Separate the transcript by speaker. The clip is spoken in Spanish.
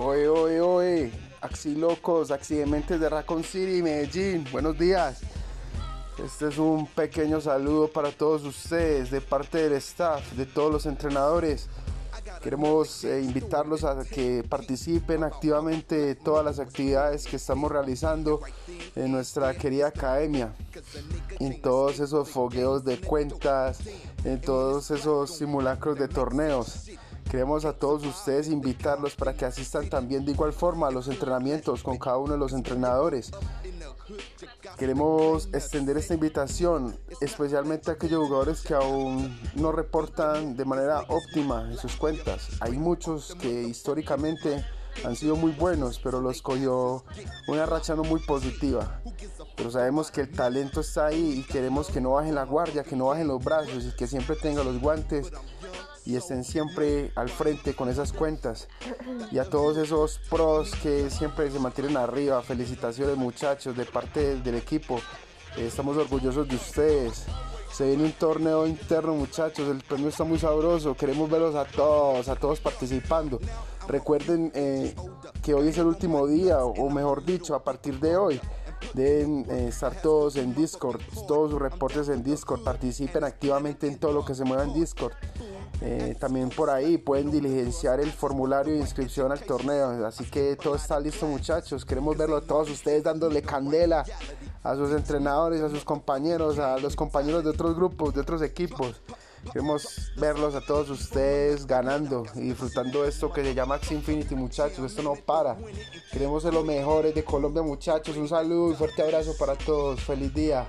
Speaker 1: Oye, oye, oye, Axi Locos, Accidentes de Raccoon City, Medellín, buenos días. Este es un pequeño saludo para todos ustedes de parte del staff, de todos los entrenadores. Queremos eh, invitarlos a que participen activamente de todas las actividades que estamos realizando en nuestra querida academia, en todos esos fogueos de cuentas, en todos esos simulacros de torneos. Queremos a todos ustedes invitarlos para que asistan también de igual forma a los entrenamientos con cada uno de los entrenadores. Queremos extender esta invitación especialmente a aquellos jugadores que aún no reportan de manera óptima en sus cuentas. Hay muchos que históricamente han sido muy buenos, pero los cogió una racha no muy positiva. Pero sabemos que el talento está ahí y queremos que no bajen la guardia, que no bajen los brazos y que siempre tenga los guantes y estén siempre al frente con esas cuentas. Y a todos esos pros que siempre se mantienen arriba, felicitaciones muchachos de parte del, equipo. Eh, estamos orgullosos de ustedes. Se viene un torneo interno muchachos, el premio está muy sabroso, queremos verlos a todos, a todos participando. Recuerden eh, que hoy es el último día, o mejor dicho, a partir de hoy deben eh, estar todos en Discord, todos sus reportes en Discord, participen activamente en todo lo que se mueva en Discord. Eh, también por ahí pueden diligenciar el formulario de inscripción al torneo. Así que todo está listo muchachos. Queremos verlo a todos ustedes dándole candela a sus entrenadores, a sus compañeros, a los compañeros de otros grupos, de otros equipos. Queremos verlos a todos ustedes ganando y disfrutando esto que se llama X Infinity muchachos. Esto no para. Queremos ser los mejores de Colombia muchachos. Un saludo y fuerte abrazo para todos. Feliz día.